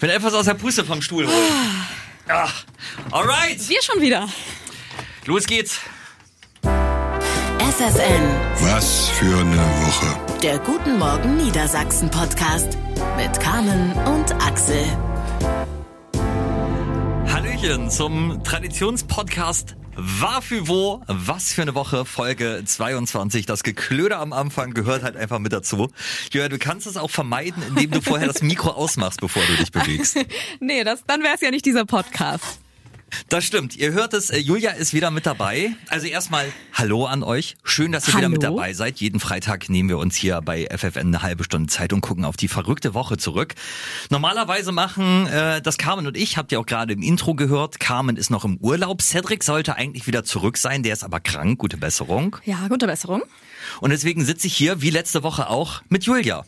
Bin etwas aus der Puste vom Stuhl holen. Ah, alright. Wir schon wieder. Los geht's. FFN, Was für eine Woche. der Guten Morgen Niedersachsen Podcast mit Carmen und Axel. Hallöchen zum Traditionspodcast War für wo, was für eine Woche, Folge 22. Das Geklöder am Anfang gehört halt einfach mit dazu. Julia, du kannst es auch vermeiden, indem du vorher das Mikro ausmachst, bevor du dich bewegst. Nee, das, dann wäre es ja nicht dieser Podcast. Das stimmt. Ihr hört es, äh, Julia ist wieder mit dabei. Also erstmal Hallo an euch. Schön, dass ihr wieder Hallo. mit dabei seid. Jeden Freitag nehmen wir uns hier bei FFN eine halbe Stunde Zeit und gucken auf die verrückte Woche zurück. Normalerweise machen äh, das Carmen und ich, habt ihr auch gerade im Intro gehört. Carmen ist noch im Urlaub. Cedric sollte eigentlich wieder zurück sein. Der ist aber krank. Gute Besserung. Ja, gute Besserung. Und deswegen sitze ich hier, wie letzte Woche auch, mit Julia.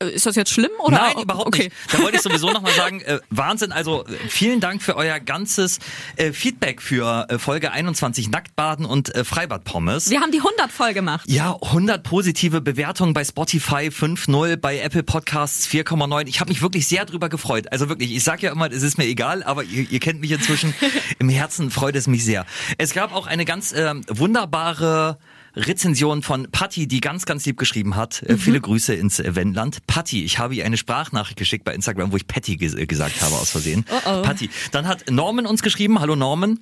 Äh, Ist das jetzt schlimm oder? Nein, überhaupt okay. nicht. Da wollte ich sowieso nochmal sagen, äh, Wahnsinn. Also äh, vielen Dank für euer ganzes äh, Feedback für äh, Folge 21 Nacktbaden und äh, Freibadpommes. Wir haben die 100 voll gemacht. Ja, 100 positive Bewertungen bei Spotify 5.0, bei Apple Podcasts 4,9. Ich habe mich wirklich sehr drüber gefreut. Also wirklich, ich sage ja immer, es ist mir egal, aber ihr, ihr kennt mich inzwischen. Im Herzen freut es mich sehr. Es gab auch eine ganz ähm, wunderbare Rezension von Patti, die ganz, ganz lieb geschrieben hat. Äh, Viele Grüße ins Wendland. Patti, ich habe ihr eine Sprachnachricht geschickt bei Instagram, wo ich Patty ges äh, gesagt habe aus Versehen. Oh oh. Patti. Dann hat Norman uns geschrieben. Hallo Norman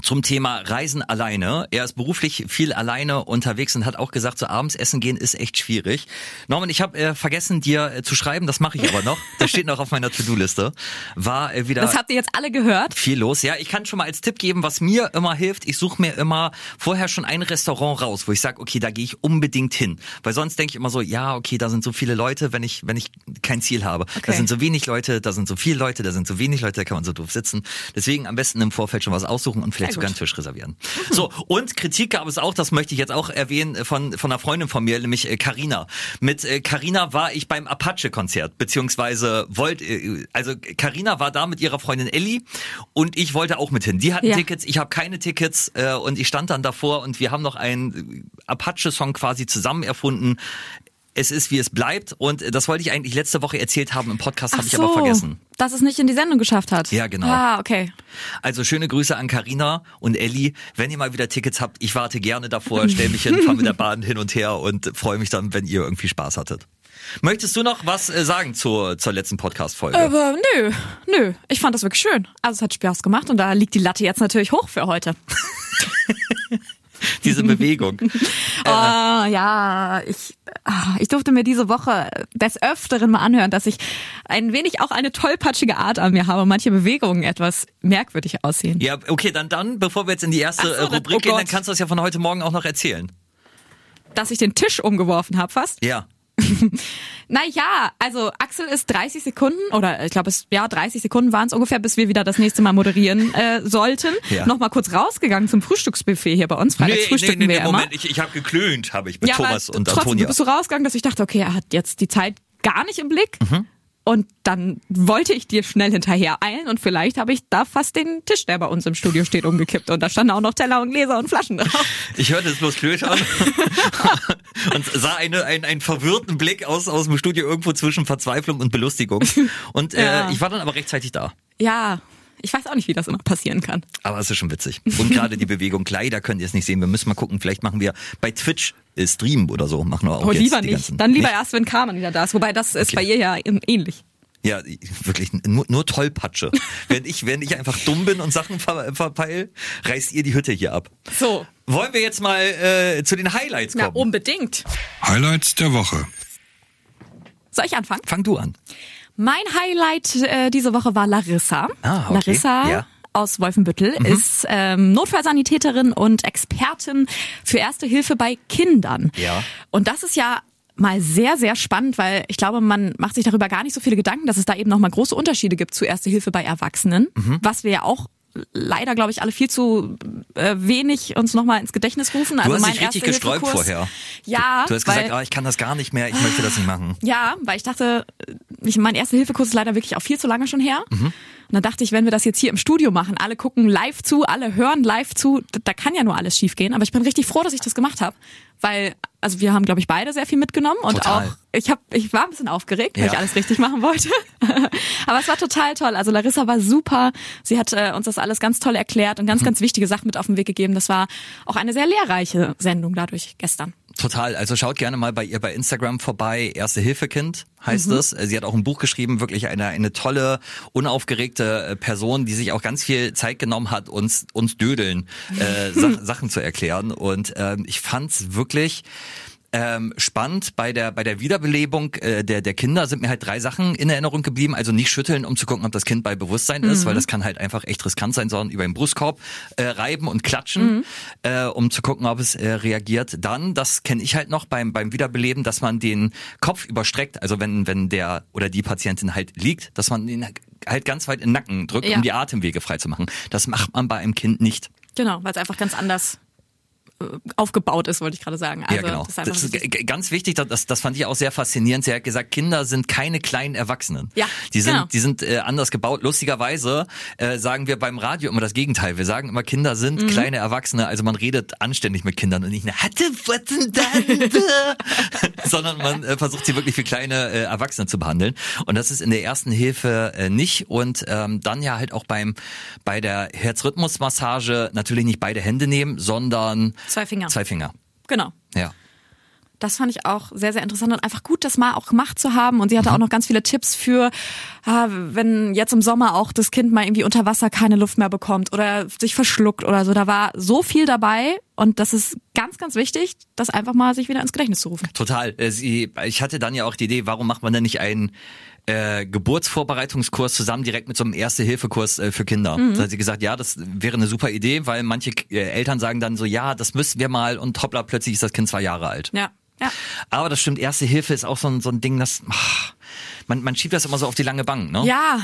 zum Thema Reisen alleine. Er ist beruflich viel alleine unterwegs und hat auch gesagt, so abends essen gehen ist echt schwierig. Norman, ich habe äh, vergessen, dir äh, zu schreiben, das mache ich aber noch. Das steht noch auf meiner To-Do-Liste. War äh, wieder Das habt ihr jetzt alle gehört. viel los. Ja, ich kann schon mal als Tipp geben, was mir immer hilft. Ich suche mir immer vorher schon ein Restaurant raus, wo ich sage, okay, da gehe ich unbedingt hin. Weil sonst denke ich immer so, ja, okay, da sind so viele Leute, wenn ich, wenn ich kein Ziel habe. Da Okay. sind so wenig Leute, da sind so viele Leute, da sind so wenig Leute, da kann man so doof sitzen. Deswegen am besten im Vorfeld schon was aussuchen und vielleicht sogar einen. Tisch reservieren. So, und Kritik gab es auch, das möchte ich jetzt auch erwähnen, von, von einer Freundin von mir, nämlich äh, Carina. Mit äh, Carina war ich beim Apache-Konzert, beziehungsweise wollte, äh, also Carina war da mit ihrer Freundin Ellie und ich wollte auch mit hin. Die hatten Ja. Tickets, ich habe keine Tickets äh, und ich stand dann davor und wir haben noch einen äh, Apache-Song quasi zusammen erfunden. Es ist, wie es bleibt und das wollte ich eigentlich letzte Woche erzählt haben im Podcast, habe ich aber vergessen. dass es nicht in die Sendung geschafft hat. Ja, genau. Ah, okay. Also schöne Grüße an Karina und Elli. Wenn ihr mal wieder Tickets habt, ich warte gerne davor, stell mich hin, fahre mit der Bahn hin und her und freue mich dann, wenn ihr irgendwie Spaß hattet. Möchtest du noch was äh, sagen zur, zur letzten Podcast-Folge? Aber nö, nö. Ich fand das wirklich schön. Also es hat Spaß gemacht und da liegt die Latte jetzt natürlich hoch für heute. Diese Bewegung. Ah, ja, ich, ah, ich durfte mir diese Woche des Öfteren mal anhören, dass ich ein wenig auch eine tollpatschige Art an mir habe und manche Bewegungen etwas merkwürdig aussehen. Ja, okay, dann, dann, bevor wir jetzt in die erste so, äh, Rubrik oh gehen, dann kannst du das ja von heute Morgen auch noch erzählen. Dass ich den Tisch umgeworfen habe fast. Ja. Naja, also Axel ist 30 Sekunden oder ich glaube es ja 30 Sekunden waren es ungefähr, bis wir wieder das nächste Mal moderieren äh, sollten. Ja. Noch mal kurz rausgegangen zum Frühstücksbuffet hier bei uns. Freitags frühstücken wir immer. Moment, ich, ich habe geklönt, habe ich mit ja, Thomas und trotzdem, Antonia. du bist so rausgegangen, dass ich dachte, okay, er hat jetzt die Zeit gar nicht im Blick. Mhm. Und dann wollte ich dir schnell hinterher eilen und vielleicht habe ich da fast den Tisch, der bei uns im Studio steht, umgekippt. Und da standen auch noch Teller und Gläser und Flaschen drauf. Ich hörte es bloß blöd an und sah eine, einen, einen verwirrten Blick aus, aus dem Studio irgendwo zwischen Verzweiflung und Belustigung. Und äh, Ja. ich war dann aber rechtzeitig da. Ja, ich weiß auch nicht, wie das immer passieren kann. Aber es ist schon witzig. Und gerade die Bewegung, leider könnt ihr es nicht sehen. Wir müssen mal gucken, vielleicht machen wir bei Twitch Stream oder so. Machen wir auch Oh, jetzt lieber die nicht. ganzen- Dann lieber nicht? erst, wenn Carmen wieder da ist. Wobei das ist Okay. bei ihr ja ähnlich. Ja, wirklich nur, nur Tollpatsche. wenn ich, wenn ich einfach dumm bin und Sachen ver, verpeil, reißt ihr die Hütte hier ab. So. Wollen wir jetzt mal äh, zu den Highlights Na, kommen? unbedingt. Highlights der Woche. Soll ich anfangen? Fang du an. Mein Highlight äh, diese Woche war Larissa. Ah, okay. Larissa Ja. Aus Wolfenbüttel ist ähm, Notfallsanitäterin und Expertin für Erste Hilfe bei Kindern. Ja. Und das ist ja mal sehr, sehr spannend, weil ich glaube, man macht sich darüber gar nicht so viele Gedanken, dass es da eben nochmal große Unterschiede gibt zu Erste Hilfe bei Erwachsenen, Mhm. was wir ja auch leider, glaube ich, alle viel zu äh, wenig uns nochmal ins Gedächtnis rufen. Du also hast mein dich richtig Erste-Hilfe-Kurs- gesträubt vorher. Ja, Du hast weil, gesagt, ah, ich kann das gar nicht mehr, ich möchte das nicht machen. ja, weil ich dachte, ich, mein erster Hilfekurs ist leider wirklich auch viel zu lange schon her. Mhm. Und dann dachte ich, wenn wir das jetzt hier im Studio machen, alle gucken live zu, alle hören live zu, da, da kann ja nur alles schiefgehen. Aber ich bin richtig froh, dass ich das gemacht habe, weil also wir haben, glaube ich, beide sehr viel mitgenommen und Total. auch ich habe, ich war ein bisschen aufgeregt, weil Ja. ich alles richtig machen wollte. Aber es war total toll. Also Larissa war super. Sie hat äh, uns das alles ganz toll erklärt und ganz, Mhm. ganz wichtige Sachen mit auf den Weg gegeben. Das war auch eine sehr lehrreiche Sendung dadurch gestern. Total. Also schaut gerne mal bei ihr bei Instagram vorbei. Erste Hilfe Kind heißt Mhm. es. Sie hat auch ein Buch geschrieben, wirklich eine, eine tolle, unaufgeregte äh, Person, die sich auch ganz viel Zeit genommen hat, uns, uns Dödeln äh, Sach Sachen zu erklären. Und ähm, ich fand's wirklich ähm, spannend bei der bei der Wiederbelebung äh, der der Kinder sind mir halt drei Sachen in Erinnerung geblieben. Also nicht schütteln, um zu gucken, ob das Kind bei Bewusstsein ist, weil das kann halt einfach echt riskant sein, sondern über den Brustkorb äh, reiben und klatschen, äh, um zu gucken, ob es äh, reagiert. Dann, das kenne ich halt noch beim beim Wiederbeleben, dass man den Kopf überstreckt. Also wenn wenn der oder die Patientin halt liegt, dass man ihn halt ganz weit in den Nacken drückt, Ja. um die Atemwege frei zu machen. Das macht man bei einem Kind nicht. Genau, weil es einfach ganz anders aufgebaut ist, wollte ich gerade sagen. Also, ja, genau. Das ist Das ist ganz wichtig, das, das fand ich auch sehr faszinierend. Sie hat gesagt, Kinder sind keine kleinen Erwachsenen. Ja, die sind, genau. die sind äh, anders gebaut. Lustigerweise äh, sagen wir beim Radio immer das Gegenteil. Wir sagen immer, Kinder sind Mhm. kleine Erwachsene. Also man redet anständig mit Kindern und nicht, na, hatte, was denn da? sondern man äh, versucht sie wirklich wie kleine äh, Erwachsene zu behandeln. Und das ist in der ersten Hilfe äh, nicht. Und ähm, dann ja halt auch beim bei der Herzrhythmusmassage natürlich nicht beide Hände nehmen, sondern Zwei Finger. Zwei Finger. Genau. Ja. Das fand ich auch sehr, sehr interessant und einfach gut, das mal auch gemacht zu haben. Und sie hatte auch noch ganz viele Tipps für, ah, wenn jetzt im Sommer auch das Kind mal irgendwie unter Wasser keine Luft mehr bekommt oder sich verschluckt oder so. Da war so viel dabei und das ist ganz, ganz wichtig, das einfach mal sich wieder ins Gedächtnis zu rufen. Total. Äh, Sie, ich hatte dann ja auch die Idee, warum macht man denn nicht einen äh, Geburtsvorbereitungskurs zusammen direkt mit so einem Erste-Hilfe-Kurs äh, für Kinder? Mhm. Da hat sie gesagt, ja, das wäre eine super Idee, weil manche äh, Eltern sagen dann so, ja, das müssen wir mal und hoppla, plötzlich ist das Kind zwei Jahre alt. Ja. Ja. Aber das stimmt, Erste Hilfe ist auch so ein, so ein Ding, das ach, man, man schiebt das immer so auf die lange Bank, ne? Ja,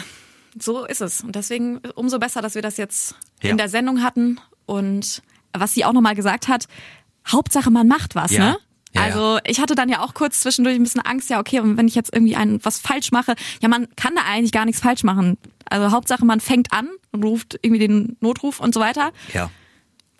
so ist es. Und deswegen umso besser, dass wir das jetzt Ja. in der Sendung hatten. Und was sie auch nochmal gesagt hat, Hauptsache man macht was, Ja. ne? Ja, also ich hatte dann ja auch kurz zwischendurch ein bisschen Angst, ja okay, und wenn ich jetzt irgendwie ein, was falsch mache, ja man kann da eigentlich gar nichts falsch machen. Also Hauptsache man fängt an und ruft irgendwie den Notruf und so weiter. Ja.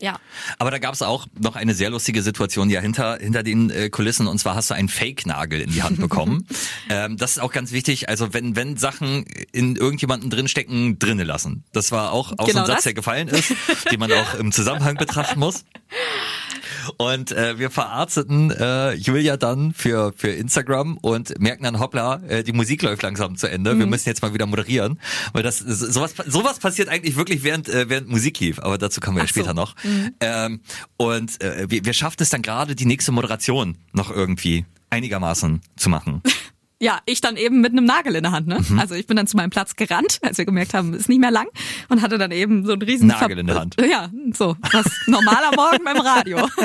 Ja, Aber da gab es auch noch eine sehr lustige Situation ja hinter hinter den äh, Kulissen und zwar hast du einen Fake-Nagel in die Hand bekommen. ähm, das ist auch ganz wichtig. Also wenn wenn Sachen in irgendjemanden drinstecken, drinne lassen. Das war auch, auch so Genau ein Satz, das. der gefallen ist, den man auch im Zusammenhang betrachten muss. Und äh, wir verarzteten äh, Julia dann für für Instagram und merken dann, hoppla, äh, die Musik läuft langsam zu Ende. Mhm. Wir müssen jetzt mal wieder moderieren, weil das sowas sowas passiert eigentlich wirklich während äh, während Musik lief. Aber dazu kommen wir ja Ach so. später noch. Ähm, und äh, wir, wir schaffen es dann gerade, die nächste Moderation noch irgendwie einigermaßen zu machen. Ja, ich dann eben mit einem Nagel in der Hand. Ne? Mhm. Also ich bin dann zu meinem Platz gerannt, als wir gemerkt haben, ist nicht mehr lang und hatte dann eben so einen riesen Nagel in der Hand. Ja, so was normaler Morgen beim Radio.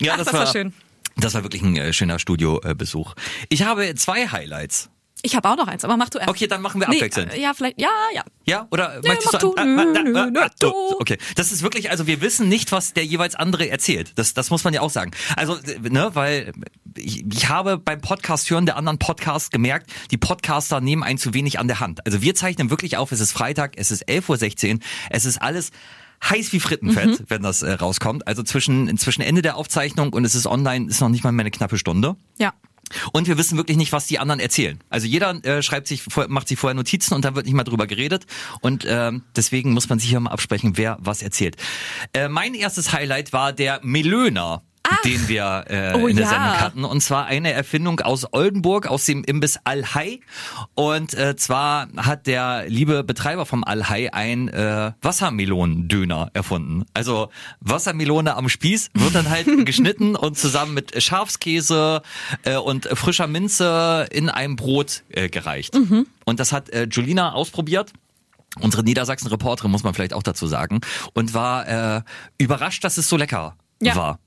Ja, Ach, das war schön. Das war wirklich ein äh, schöner Studiobesuch. Ich habe zwei Highlights. Ich habe auch noch eins, aber mach du erst. Okay, dann machen wir Nee, abwechselnd. äh, ja, vielleicht, ja, ja. Ja, oder Nee, möchtest mach du? du. Nö, nö, nö, du. du. Okay, das ist wirklich, also wir wissen nicht, was der jeweils andere erzählt. Das, das muss man ja auch sagen. Also, ne, weil ich, ich habe beim Podcast hören der anderen Podcasts gemerkt, die Podcaster nehmen einen zu wenig an der Hand. Also wir zeichnen wirklich auf, es ist Freitag, es ist 11.16 Uhr, es ist alles heiß wie Frittenfett, Mhm. wenn das äh, rauskommt. Also zwischen, zwischen Ende der Aufzeichnung und es ist online, ist noch nicht mal mehr eine knappe Stunde. Ja. Und wir wissen wirklich nicht, was die anderen erzählen. Also jeder äh, schreibt sich, macht sich vorher Notizen und dann wird nicht mal drüber geredet. Und ähm, deswegen muss man sich hier mal absprechen, wer was erzählt. Äh, mein erstes Highlight war der Melöner. Den wir äh, Oh in der ja. Sendung hatten. Und zwar eine Erfindung aus Oldenburg, aus dem Imbiss Al-Hai. Und äh, zwar hat der liebe Betreiber vom Al-Hai ein äh, Wassermelonendöner erfunden. Also Wassermelone am Spieß wird dann halt geschnitten und zusammen mit Schafskäse äh, und frischer Minze in einem Brot äh, gereicht. Mhm. Und das hat äh, Julina ausprobiert. Unsere Niedersachsen-Reporterin muss man vielleicht auch dazu sagen. Und war äh, überrascht, dass es so lecker Ja. war.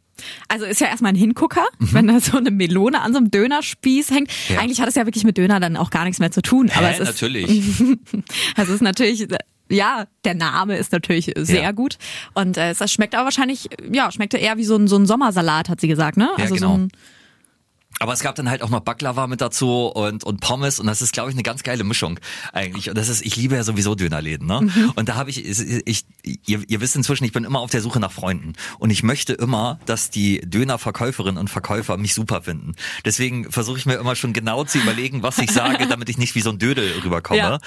Also ist ja erstmal ein Hingucker, wenn da so eine Melone an so einem Dönerspieß hängt. Mhm. Ja. Eigentlich hat es ja wirklich mit Döner dann auch gar nichts mehr zu tun. Aber Hä, es ist, natürlich. Also es ist natürlich, ja, der Name ist natürlich sehr Ja. gut. Und äh, es schmeckt aber wahrscheinlich, ja, schmeckte eher wie so ein, so ein Sommersalat, hat sie gesagt, ne? Ja, also genau. so ein, Aber es gab dann halt auch noch Baklava mit dazu und, und Pommes und das ist, glaube ich, eine ganz geile Mischung eigentlich. Und das ist, ich liebe ja sowieso Dönerläden, ne? Mhm. Und da habe ich, ich, ihr, ihr wisst inzwischen, ich bin immer auf der Suche nach Freunden. Und ich möchte immer, dass die Dönerverkäuferinnen und Verkäufer mich super finden. Deswegen versuche ich mir immer schon genau zu überlegen, was ich sage, damit ich nicht wie so ein Dödel rüberkomme. Ja.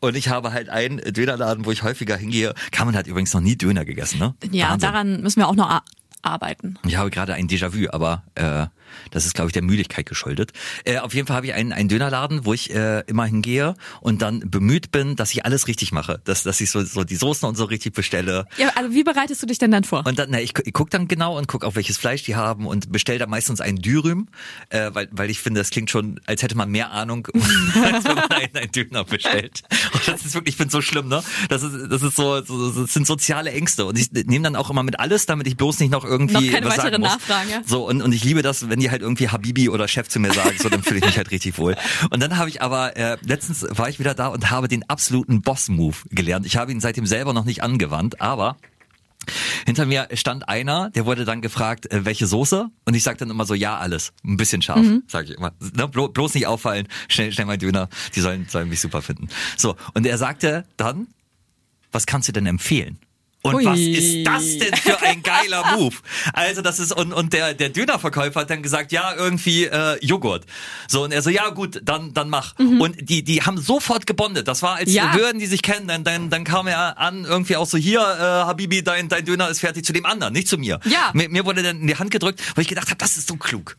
Und ich habe halt einen Dönerladen, wo ich häufiger hingehe. Carmen hat übrigens noch nie Döner gegessen, ne? Ja, Wahnsinn. daran müssen wir auch noch arbeiten. Ich habe gerade ein Déjà-vu, aber äh, das ist, glaube ich, der Müdigkeit geschuldet. Äh, auf jeden Fall habe ich einen, einen Dönerladen, wo ich äh, immer hingehe und dann bemüht bin, dass ich alles richtig mache. Dass, dass ich so, so die Soßen und so richtig bestelle. Ja, also wie bereitest du dich denn dann vor? Und dann, na, ich, ich gucke dann genau und gucke, auf welches Fleisch die haben und bestelle da meistens einen Dürüm, äh, weil, weil ich finde, das klingt schon, als hätte man mehr Ahnung, als wenn man einen, einen Döner bestellt. Und das ist wirklich, ich finde so schlimm, ne? Das ist, das ist so, so, das sind soziale Ängste. Und ich nehme dann auch immer mit alles, damit ich bloß nicht noch irgendwie noch keine was weitere Nachfrage. So, und, und ich liebe das, wenn die halt irgendwie Habibi oder Chef zu mir sagen, so dann fühle ich mich halt richtig wohl. Und dann habe ich aber, äh, letztens war ich wieder da und habe den absoluten Boss-Move gelernt. Ich habe ihn seitdem selber noch nicht angewandt, aber hinter mir stand einer, der wurde dann gefragt, äh, welche Soße? Und ich sag dann immer so, ja, alles. Ein bisschen scharf, mhm. sage ich immer. Ne, blo bloß nicht auffallen, schnell, schnell mein Döner, die sollen, sollen mich super finden. So, und er sagte dann, was kannst du denn empfehlen? Und Ui. was ist das denn für ein geiler Move? Also das ist und und der der Dönerverkäufer hat dann gesagt, ja irgendwie äh, Joghurt. So und er so ja gut, dann dann mach. Mhm. Und die die haben sofort gebondet. Das war als ja. würden die sich kennen. Dann dann dann kam er an irgendwie auch so hier äh, Habibi, dein dein Döner ist fertig zu dem anderen, nicht zu mir. Ja. Mir, mir wurde dann in die Hand gedrückt, weil ich gedacht habe, das ist so klug.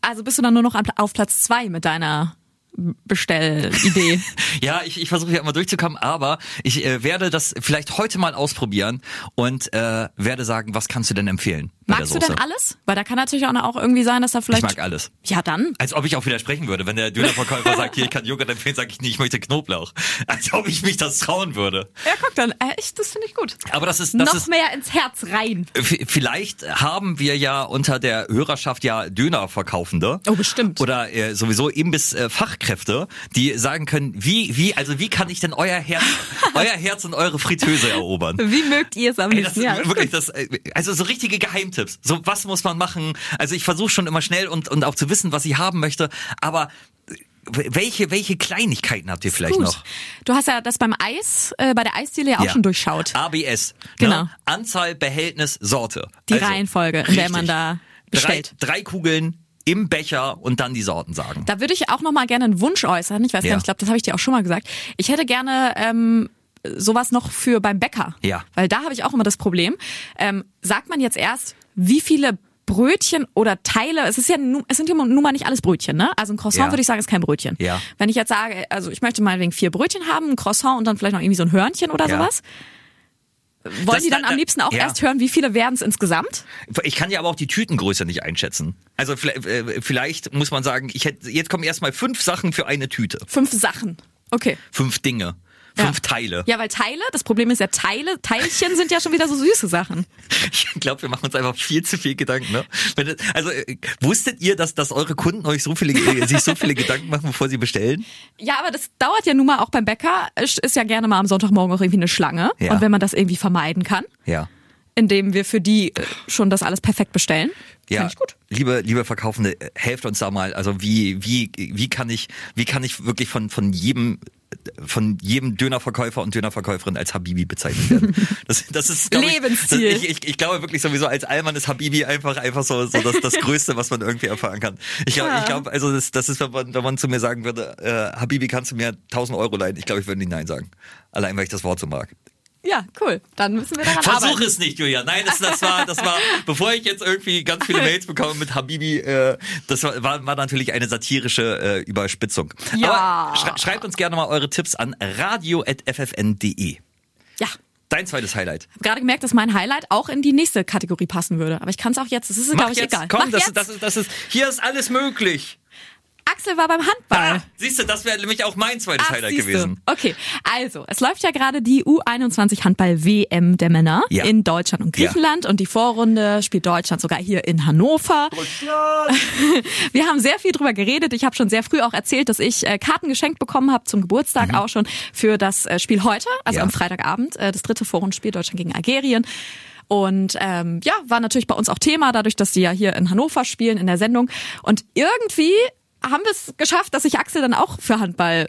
Also bist du dann nur noch auf Platz zwei mit deiner Bestellidee. ja, ich, ich versuche ja immer durchzukommen, aber ich äh, werde das vielleicht heute mal ausprobieren und äh, werde sagen, was kannst du denn empfehlen? Magst du denn alles? Weil da kann natürlich auch, irgendwie sein, dass da vielleicht. Ich mag alles. Ja, dann. Als ob ich auch widersprechen würde. Wenn der Dönerverkäufer sagt, hier, ich kann Joghurt empfehlen, sage ich, nee, ich möchte Knoblauch. Als ob ich mich das trauen würde. Ja, guck dann. Äh, ich, das finde ich gut. Aber das ist. Das Noch ist, mehr ins Herz rein. Vielleicht haben wir ja unter der Hörerschaft ja Dönerverkaufende. Oh, bestimmt. Oder äh, sowieso Imbiss-Fachkräfte, äh, die sagen können, wie, wie, also wie kann ich denn euer Herz, euer Herz und eure Fritteuse erobern? Wie mögt ihr es am liebsten? Ja, wirklich, das, äh, also so richtige Geheimtipps. So, was muss man machen? Also ich versuche schon immer schnell und, und auch zu wissen, was ich haben möchte, aber welche, welche Kleinigkeiten habt ihr vielleicht Gut. noch? Du hast ja das beim Eis, äh, bei der Eisdiele ja auch schon durchschaut. ABS. Ne? Genau. Ne? Anzahl, Behältnis, Sorte. Die also, Reihenfolge, in der man da bestellt. Drei, drei Kugeln im Becher und dann die Sorten sagen. Da würde ich auch noch mal gerne einen Wunsch äußern. Ich weiß ja. gar nicht, ich glaube, das habe ich dir auch schon mal gesagt. Ich hätte gerne ähm, sowas noch für beim Bäcker. Ja. Weil da habe ich auch immer das Problem. Ähm, sagt man jetzt erst, wie viele Brötchen oder Teile, es ist ja, es sind ja nun mal nicht alles Brötchen, ne? Also ein Croissant ja. würde ich sagen, ist kein Brötchen. Ja. Wenn ich jetzt sage, also ich möchte mal wegen vier Brötchen haben, ein Croissant und dann vielleicht noch irgendwie so ein Hörnchen oder ja. sowas. Wollen das, die dann am liebsten auch ja. erst hören, wie viele werden es insgesamt? Ich kann ja aber auch die Tütengröße nicht einschätzen. Also vielleicht, äh, vielleicht muss man sagen, ich hätte, jetzt kommen erstmal fünf Sachen für eine Tüte. Fünf Sachen. Okay. Fünf Dinge. Fünf ja. Teile. Ja, weil Teile, das Problem ist ja Teile, Teilchen sind ja schon wieder so süße Sachen. Ich glaube, wir machen uns einfach viel zu viel Gedanken. Ne? Also äh, wusstet ihr, dass, dass eure Kunden euch so viele, äh, sich so viele Gedanken machen, bevor sie bestellen? Ja, aber das dauert ja nun mal auch beim Bäcker. Ist ja gerne mal am Sonntagmorgen auch irgendwie eine Schlange. Ja. Und wenn man das irgendwie vermeiden kann. Ja indem wir für die äh, schon das alles perfekt bestellen. Ja, liebe, liebe Verkaufende, helft uns da mal. Also wie, wie, wie kann ich, wie kann ich wirklich von, von jedem von jedem Dönerverkäufer und Dönerverkäuferin als Habibi bezeichnet werden. Das, das ist Lebensziel. Ich, das, ich, ich, ich, glaube wirklich sowieso als Allmann ist Habibi einfach einfach so, so das, das Größte, was man irgendwie erfahren kann. Ich glaube, ja. ich glaube, also das, das ist, wenn man, wenn man zu mir sagen würde, äh, Habibi, kannst du mir 1000 Euro leihen? Ich glaube, ich würde nicht nein sagen. Allein, weil ich das Wort so mag. Ja, cool. Dann müssen wir daran Versuch arbeiten. es nicht, Julia. Nein, das, das war, das war, bevor ich jetzt irgendwie ganz viele Mails bekomme mit Habibi, äh, das war, war natürlich eine satirische äh, Überspitzung. Ja. Aber schrei schreibt uns gerne mal eure Tipps an radio.ffn.de. Ja. Dein zweites Highlight. Ich habe gerade gemerkt, dass mein Highlight auch in die nächste Kategorie passen würde. Aber ich kann es auch jetzt. Das ist, glaube ich, jetzt. egal. Komm, Mach das, jetzt. das, ist, das ist, hier ist alles möglich. Axel war beim Handball. Ah, siehst du, das wäre nämlich auch mein zweites Ach, Highlight gewesen. Okay, also es läuft ja gerade die U21 Handball WM der Männer ja. in Deutschland und Griechenland ja. und die Vorrunde spielt Deutschland sogar hier in Hannover. Deutschland. Wir haben sehr viel drüber geredet. Ich habe schon sehr früh auch erzählt, dass ich äh, Karten geschenkt bekommen habe zum Geburtstag mhm. auch schon für das äh, Spiel heute, also ja. am Freitagabend, äh, das dritte Vorrundenspiel Deutschland gegen Algerien. Und ähm, ja, war natürlich bei uns auch Thema, dadurch, dass sie ja hier in Hannover spielen in der Sendung. Und irgendwie haben wir es geschafft, dass sich Axel dann auch für Handball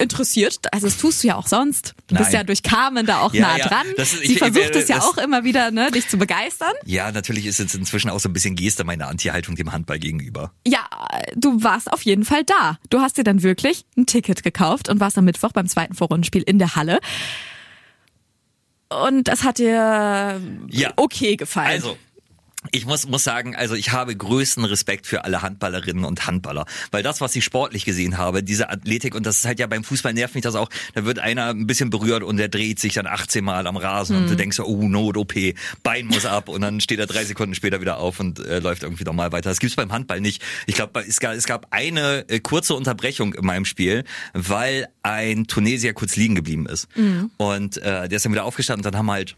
interessiert. Also das tust du ja auch sonst. Du Nein. bist ja durch Carmen da auch Ja, nah ja. dran. Das Sie ich- versucht es ja auch immer wieder, ne, dich zu begeistern. Ja, natürlich ist jetzt inzwischen auch so ein bisschen Geste meine Anti-Haltung dem Handball gegenüber. Ja, du warst auf jeden Fall da. Du hast dir dann wirklich ein Ticket gekauft und warst am Mittwoch beim zweiten Vorrundenspiel in der Halle. Und das hat dir Ja. okay gefallen. Also, ich muss, muss sagen, also ich habe größten Respekt für alle Handballerinnen und Handballer. Weil das, was ich sportlich gesehen habe, diese Athletik, und das ist halt ja beim Fußball nervt mich das auch, da wird einer ein bisschen berührt und der dreht sich dann 18 Mal am Rasen und du denkst so, oh, Not-OP, Bein muss ab und dann steht er drei Sekunden später wieder auf und äh, läuft irgendwie normal weiter. Das gibt's beim Handball nicht. Ich glaube, es gab, es gab eine äh, kurze Unterbrechung in meinem Spiel, weil ein Tunesier kurz liegen geblieben ist. Und äh, der ist dann wieder aufgestanden und dann haben halt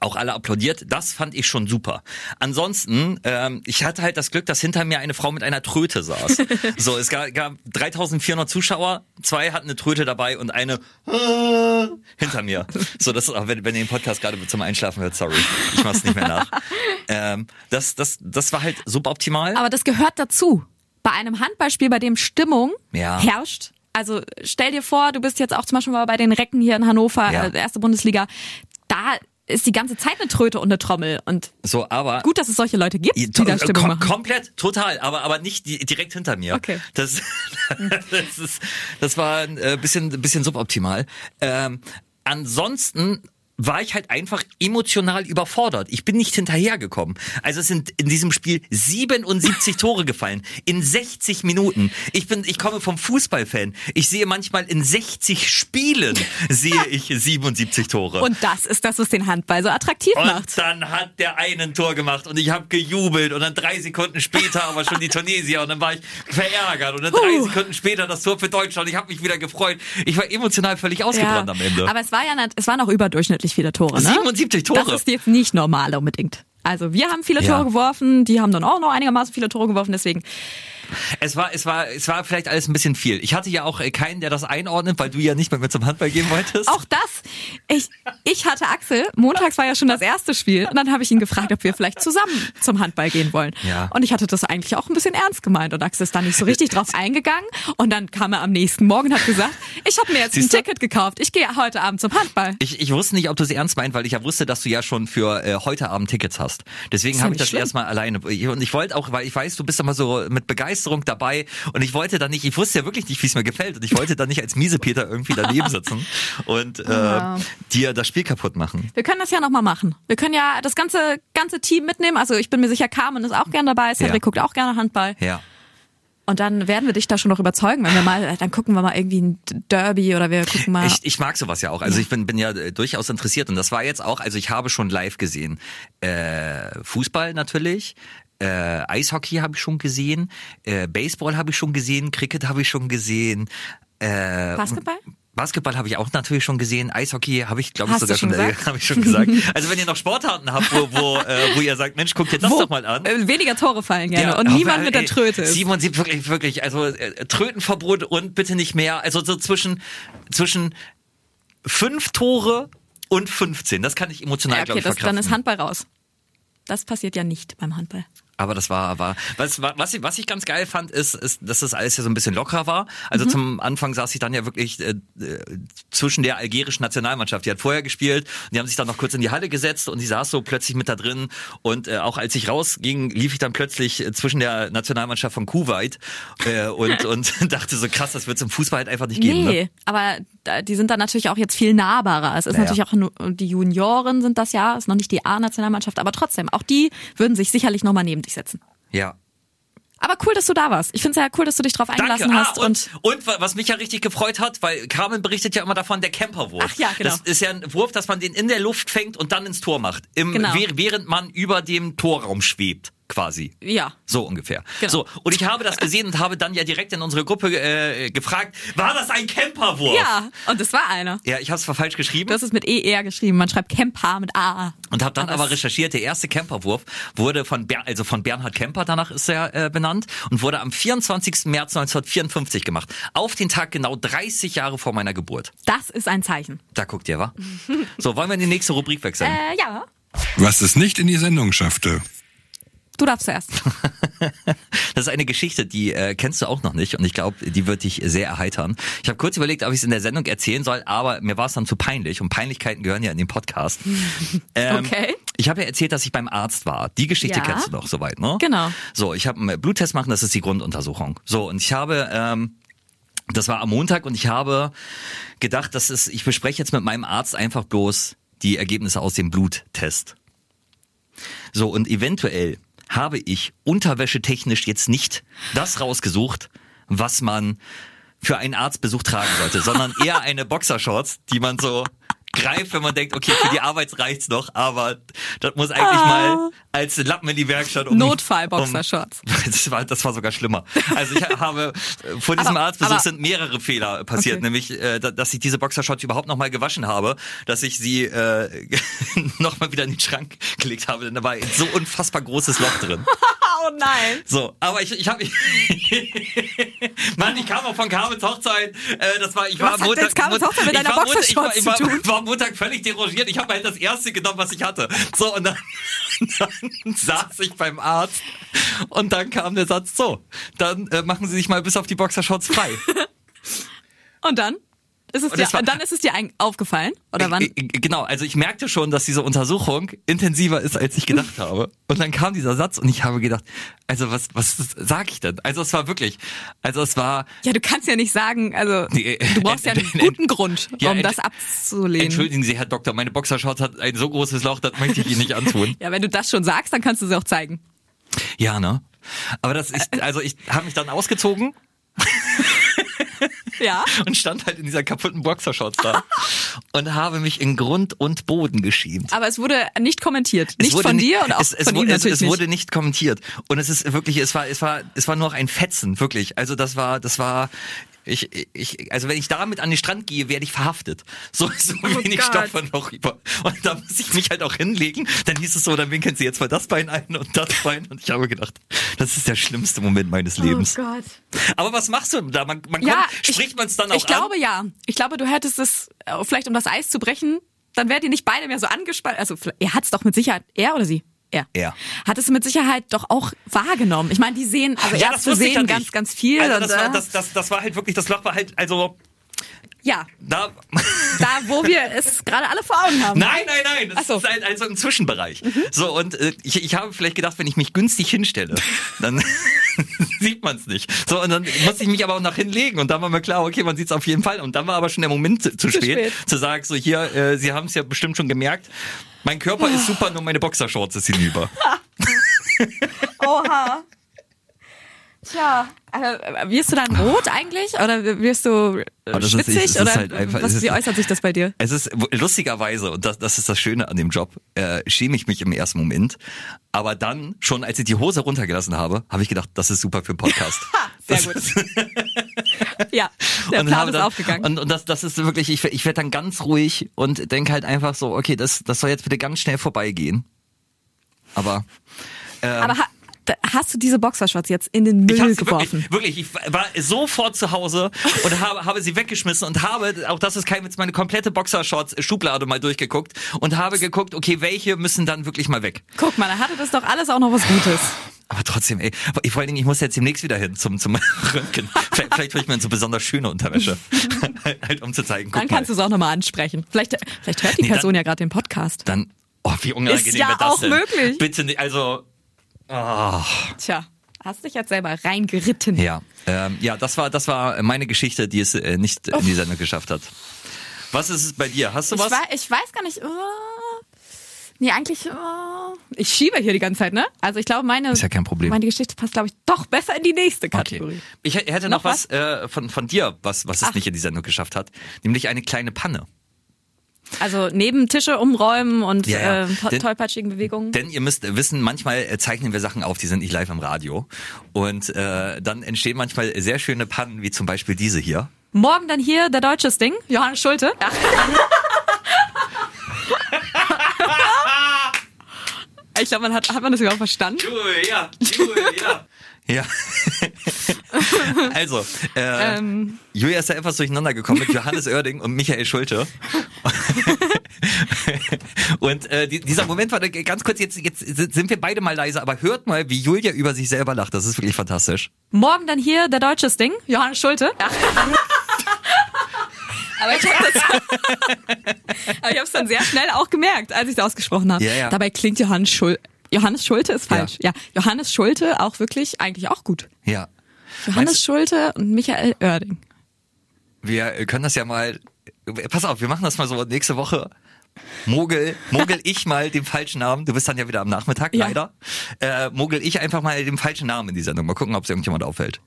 auch alle applaudiert. Das fand ich schon super. Ansonsten, ähm, ich hatte halt das Glück, dass hinter mir eine Frau mit einer Tröte saß. so, es gab, gab 3400 Zuschauer, zwei hatten eine Tröte dabei und eine äh, hinter mir. So, das, wenn, wenn ihr den Podcast gerade zum Einschlafen hört, sorry, ich mach's nicht mehr nach. Ähm, das, das, das war halt suboptimal. Aber das gehört dazu. Bei einem Handballspiel, bei dem Stimmung Ja. herrscht. Also stell dir vor, du bist jetzt auch zum Beispiel mal bei den Recken hier in Hannover, Ja. äh, erste Bundesliga. Da ist die ganze Zeit eine Tröte und eine Trommel. Und So, aber gut, dass es solche Leute gibt, die da Stimmung kom machen. komplett, total, aber aber nicht di direkt hinter mir. Okay. Das, das ist, das war ein äh, bisschen bisschen suboptimal. Ähm, ansonsten war ich halt einfach emotional überfordert. Ich bin nicht hinterhergekommen. Also es sind in diesem Spiel 77 Tore gefallen in 60 Minuten. Ich bin, ich komme vom Fußballfan. Ich sehe manchmal in 60 Spielen sehe ich 77 Tore. Und das ist das, was den Handball so attraktiv Und macht. dann hat der einen Tor gemacht und ich habe gejubelt und dann drei Sekunden später aber schon die Tunesier und dann war ich verärgert und dann drei Sekunden später das Tor für Deutschland. Ich habe mich wieder gefreut. Ich war emotional völlig ausgebrannt am Ende. Aber es war ja es waren auch überdurchschnittlich viele Tore, ne? 77 Tore. Das ist jetzt nicht normal unbedingt. Also wir haben viele Ja. Tore geworfen, die haben dann auch noch einigermaßen viele Tore geworfen, deswegen Es war, es war, es war vielleicht alles ein bisschen viel. Ich hatte ja auch äh, keinen, der das einordnet, weil du ja nicht mehr mit zum Handball gehen wolltest. auch das. Ich, ich hatte Axel, montags war ja schon das erste Spiel und dann habe ich ihn gefragt, ob wir vielleicht zusammen zum Handball gehen wollen. Ja. Und ich hatte das eigentlich auch ein bisschen ernst gemeint und Axel ist da nicht so richtig drauf eingegangen und dann kam er am nächsten Morgen und hat gesagt, ich habe mir jetzt Siehst du? ein Ticket gekauft, ich gehe heute Abend zum Handball. Ich, ich wusste nicht, ob du es ernst meint, weil ich ja wusste, dass du ja schon für äh, heute Abend Tickets hast. Deswegen Ist ja habe ich das schlimm. erstmal alleine. Und ich wollte auch, weil ich weiß, du bist immer so mit Begeisterung dabei und ich wollte dann nicht, ich wusste ja wirklich nicht, wie es mir gefällt und ich wollte dann nicht als Miesepeter irgendwie daneben sitzen und äh, Ja. dir das Spiel kaputt machen. Wir können das ja nochmal machen. Wir können ja das ganze, ganze Team mitnehmen. Also ich bin mir sicher, Carmen ist auch gern dabei, Cedric Ja. guckt auch gerne Handball. Ja. Und dann werden wir dich da schon noch überzeugen, wenn wir mal, dann gucken wir mal irgendwie ein Derby oder wir gucken mal. Ich, ich mag sowas ja auch. Also ich bin, bin ja äh, durchaus interessiert. Und das war jetzt auch, also ich habe schon live gesehen. Äh, Fußball natürlich. Äh, Eishockey habe ich schon gesehen. Äh, Baseball habe ich schon gesehen. Cricket habe ich schon gesehen. Äh, Basketball? Basketball habe ich auch natürlich schon gesehen. Eishockey habe ich, glaube ich, sogar schon schon, gesagt? habe ich schon gesagt. Also wenn ihr noch Sportarten habt, wo, wo, äh, wo ihr sagt, Mensch, guck dir das Wo? doch mal an. Äh, Weniger Tore fallen gerne Ja, und niemand mit der ey, Tröte ist. 77, wirklich, wirklich, also äh, Trötenverbot und bitte nicht mehr. Also so zwischen, zwischen fünf Tore und 15. Das kann ich emotional, Ja, glaube okay, ich, das, dann verkraften. ist Handball raus. Das passiert ja nicht beim Handball. Aber das war, war was, was, ich, was ich ganz geil fand, ist, ist, dass das alles ja so ein bisschen lockerer war. Also Mhm. zum Anfang saß ich dann ja wirklich äh, zwischen der algerischen Nationalmannschaft. Die hat vorher gespielt und die haben sich dann noch kurz in die Halle gesetzt und die saß so plötzlich mit da drin. Und äh, auch als ich rausging, lief ich dann plötzlich äh, zwischen der Nationalmannschaft von Kuwait äh, und, und dachte so krass, das wird es im Fußball halt einfach nicht geben. Nee, Ne? aber da- die sind dann natürlich auch jetzt viel nahbarer. Es ist Naja. natürlich auch nur, die Junioren sind das ja, ist noch nicht die A-Nationalmannschaft, aber trotzdem, auch die würden sich sicherlich nochmal neben dich setzen. Ja. Aber cool, dass du da warst. Ich finde es ja cool, dass du dich drauf eingelassen Danke. hast Ah, und, und, und wa- was mich ja richtig gefreut hat, weil Carmen berichtet ja immer davon, der Camperwurf. Ach ja, genau. Das ist ja ein Wurf, dass man den in der Luft fängt und dann ins Tor macht. Im, Genau. wäh- Während man über dem Torraum schwebt, quasi. ja. So ungefähr. Genau. So, und ich habe das gesehen und habe dann ja direkt in unsere Gruppe äh, gefragt, war das ein Camperwurf? Ja, und es war einer. Ja, ich habe es falsch geschrieben Du hast es mit ER geschrieben, man schreibt Camper mit A. und habe dann Aber aber recherchiert, der erste Camperwurf wurde von Ber also von Bernhard Kemper, danach ist er äh, benannt und wurde am 24. März 1954 gemacht. Auf den Tag genau 30 Jahre vor meiner Geburt. Das ist ein Zeichen. Da guckt ihr, wa? So, wollen wir in die nächste Rubrik wechseln? Äh, ja. Was es nicht in die Sendung schaffte. Du darfst zuerst. Das ist eine Geschichte, die äh, kennst du auch noch nicht und ich glaube, die wird dich sehr erheitern. Ich habe kurz überlegt, ob ich es in der Sendung erzählen soll, aber mir war es dann zu peinlich und Peinlichkeiten gehören ja in den Podcast. Ähm, Okay. Ich habe ja erzählt, dass ich beim Arzt war. Die Geschichte Ja. kennst du doch soweit, ne? Genau. So, ich habe einen Bluttest machen, das ist die Grunduntersuchung. So, und ich habe ähm, das war am Montag und ich habe gedacht, das ist, ich bespreche jetzt mit meinem Arzt einfach bloß die Ergebnisse aus dem Bluttest. So, und eventuell habe ich unterwäschetechnisch jetzt nicht das rausgesucht, was man für einen Arztbesuch tragen sollte, sondern eher eine Boxershorts, die man so greift, wenn man denkt, okay, für die Arbeit reicht's noch, aber das muss eigentlich mal als Lappen in die Werkstatt um Notfall-Boxershorts. Um, das, war, das war sogar schlimmer. Also ich habe vor diesem Aber- Arztbesuch aber- sind mehrere Fehler passiert, Okay. nämlich äh, da- dass ich diese Boxershorts überhaupt noch mal gewaschen habe, dass ich sie äh, noch mal wieder in den Schrank gelegt habe, denn da war ein so unfassbar großes Loch drin. Oh nein. So, aber ich, ich habe Mann, ich kam auch von Carmens Hochzeit. Äh, das war, ich war Was hat Montag, jetzt Carmens Hochzeit mit ich deiner war Montag- ich war, ich war, tun? war Montag völlig derangiert. Ich habe halt das erste genommen, was ich hatte. So, und dann, dann saß ich beim Arzt und dann kam der Satz, so, dann äh, machen Sie sich mal bis auf die Boxershorts frei. Und dann? Ist es Und dir, war- dann ist es dir aufgefallen? Oder wann? Äh, äh, Genau, also ich merkte schon, dass diese Untersuchung intensiver ist, als ich gedacht habe. Und dann kam dieser Satz und ich habe gedacht, also was, was sag ich denn? Also es war wirklich, also es war, Ja, du kannst ja nicht sagen, also Nee, du brauchst ja einen guten Grund, Ja, um ent- das abzulehnen. entschuldigen Sie, Herr Doktor, meine Boxershorts hat ein so großes Loch, das möchte ich Ihnen nicht antun. Ja, wenn du das schon sagst, dann kannst du sie auch zeigen. Ja, ne? Aber das ist, also ich habe mich dann ausgezogen Ja. und stand halt in dieser kaputten Boxershorts da und habe mich in Grund und Boden geschämt. Aber es wurde nicht kommentiert. Es Nicht von nicht- dir und auch es, es, von ihm es, natürlich es wurde nicht. nicht kommentiert und es ist wirklich es war es war es war nur noch ein Fetzen wirklich also das war das war ich, ich, also wenn ich damit an den Strand gehe, werde ich verhaftet. So, so wenig Gott. Stoffe noch über. Und da muss ich mich halt auch hinlegen. Dann hieß es so, dann winkeln sie jetzt mal das Bein ein und das Bein. Und ich habe gedacht, das ist der schlimmste Moment meines Lebens. Oh Gott. Aber was machst du da? Man, man Ja, kommt, ich- spricht man es dann auch Ich glaube an? ja. Ich glaube, du hättest es, äh, vielleicht um das Eis zu brechen, dann wärt ihr nicht beide mehr so angespannt. Also er hat es doch mit Sicherheit, er oder sie? Er. Er. Hat es mit Sicherheit doch auch wahrgenommen. Ich meine, die sehen, also Ja, das Ärzte sehen nicht. ganz, ganz viel. Also und, das, war, äh, das, das, das war halt wirklich, das Loch war halt, also ja, da. da wo wir es gerade alle vor Augen haben. Nein, nein, nein, das so. Mhm. ist halt also im Zwischenbereich. So, und äh, ich, ich habe vielleicht gedacht, wenn ich mich günstig hinstelle, dann sieht man es nicht. So, und dann musste ich mich aber auch nach hinlegen und dann war mir klar, okay, man sieht es auf jeden Fall. Und dann war aber schon der Moment zu, zu, spät, spät. zu sagen, so hier, äh, Sie haben es ja bestimmt schon gemerkt, mein Körper ist super, nur meine Boxershorts ist hinüber. Oha. Tja, äh, wirst du dann rot eigentlich? Oder wirst du äh, Aber das ist- schwitzig? ist oder halt einfach- was, es ist- wie äußert sich das bei dir? Es ist lustigerweise, und das, das ist das Schöne an dem Job, äh, schäme ich mich im ersten Moment. Aber dann, schon als ich die Hose runtergelassen habe, habe ich gedacht, das ist super für einen Podcast. Sehr gut. Ja, der und Plan habe ist dann, aufgegangen. Und, und das, das ist wirklich, ich, ich werde dann ganz ruhig und denke halt einfach so, okay, das, das soll jetzt bitte ganz schnell vorbeigehen. Aber Aber ha da- hast du diese Boxershorts jetzt in den ich Müll sie geworfen? wirklich, wirklich, ich war sofort zu Hause und habe, habe sie weggeschmissen und habe, auch das ist kein Witz, meine komplette Boxershorts-Schublade mal durchgeguckt und habe geguckt, okay, welche müssen dann wirklich mal weg. Guck mal, da hatte das doch alles auch noch was Gutes. Aber trotzdem, ey, vor allen Dingen, ich muss jetzt demnächst wieder hin zum, zum Röntgen. Vielleicht, vielleicht hole ich mir in so besonders schöne Unterwäsche. halt, um zu zeigen, guck Dann kannst du es auch nochmal ansprechen. Vielleicht, vielleicht hört die Nee, Person dann- ja gerade den Podcast. Dann, oh, wie unangenehm Ist ja wird das auch denn? möglich. Bitte nicht, also, oh, Tja, hast dich jetzt selber reingeritten. ja. Ähm, ja, das war, das war meine Geschichte, die es äh, nicht in die Sendung geschafft hat. Was ist es bei dir? Hast du Ich, was? wei ich weiß gar nicht. Oh. Nee, eigentlich. Oh. Ich schiebe hier die ganze Zeit, ne? Also ich glaube, meine, Ist ja kein Problem. meine Geschichte passt, glaube ich, doch besser in die nächste Kategorie. Okay. Ich hätte noch, Noch was, äh, von, von dir, was, was es Ach. nicht in die Sendung geschafft hat. Nämlich eine kleine Panne. Also neben Tische umräumen und Ja, ja. äh, Denn- tollpatschigen Bewegungen. Denn ihr müsst wissen, manchmal äh, zeichnen wir Sachen auf, die sind nicht live im Radio. Und äh, dann entstehen manchmal sehr schöne Pannen, wie zum Beispiel diese hier. Morgen dann hier der deutsches Ding, Johannes Schulte. Ja. Ich glaube, man hat, hat man das überhaupt verstanden? Julia, Julia. Ja. also, äh, Ähm. Julia ist da etwas durcheinander gekommen mit Johannes Oerding und Michael Schulte. Und äh, die, dieser Moment war ganz kurz, jetzt, jetzt sind wir beide mal leise, aber hört mal, wie Julia über sich selber lacht. Das ist wirklich fantastisch. Morgen dann hier der deutsches Ding, Johannes Schulte. Ja. Aber ich habe das, aber ich habe es dann sehr schnell auch gemerkt, als ich es ausgesprochen habe. Ja, ja. Dabei klingt Johannes Schulte. Johannes Schulte ist falsch. Ja. Johannes Schulte auch wirklich eigentlich auch gut. Ja. Johannes Meinst- Schulte und Michael Oerding. Wir können das ja mal. Pass auf, wir machen das mal so nächste Woche. Mogel, mogel ich mal den falschen Namen. Du bist dann ja wieder am Nachmittag, Ja. leider. Äh, mogel ich einfach mal den falschen Namen in die Sendung. Mal gucken, ob es irgendjemand auffällt.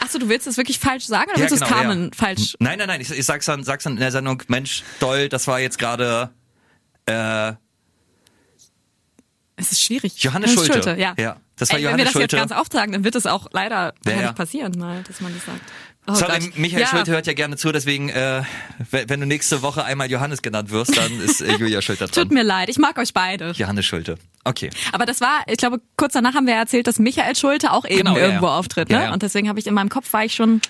Achso, du willst es wirklich falsch sagen oder willst du es genau, Carmen ja. falsch? Nein, nein, nein. Ich, ich sag's dann, sag's dann in der Sendung. Mensch, doll, das war jetzt gerade äh, Es ist schwierig. Johannes Schulte. ja. Ja, das war Ey, wenn wir Johannes das Schulte. jetzt ganz auftragen, dann wird es auch leider Ja, ja, passieren, mal, dass man das sagt. Oh Sorry, Gott. Michael ja. Schulte hört ja gerne zu, deswegen, äh, wenn du nächste Woche einmal Johannes genannt wirst, dann ist äh, Julia Schulte dran. Tut mir leid, ich mag euch beide. Johannes Schulte. Okay. Aber das war, ich glaube, kurz danach haben wir erzählt, dass Michael Schulte auch eben Genau, irgendwo ja. auftritt. Ne? Ja, ja. Und deswegen habe ich in meinem Kopf war ich schon.